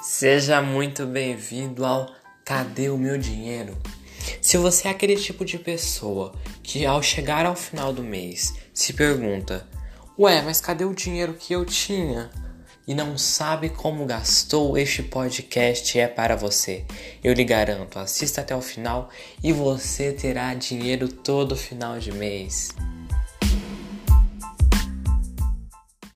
Seja muito bem-vindo ao Cadê o meu dinheiro? Se você é aquele tipo de pessoa que ao chegar ao final do mês se pergunta: Ué, mas cadê o dinheiro que eu tinha? E não sabe como gastou, este podcast é para você. Eu lhe garanto, assista até o final e você terá dinheiro todo final de mês.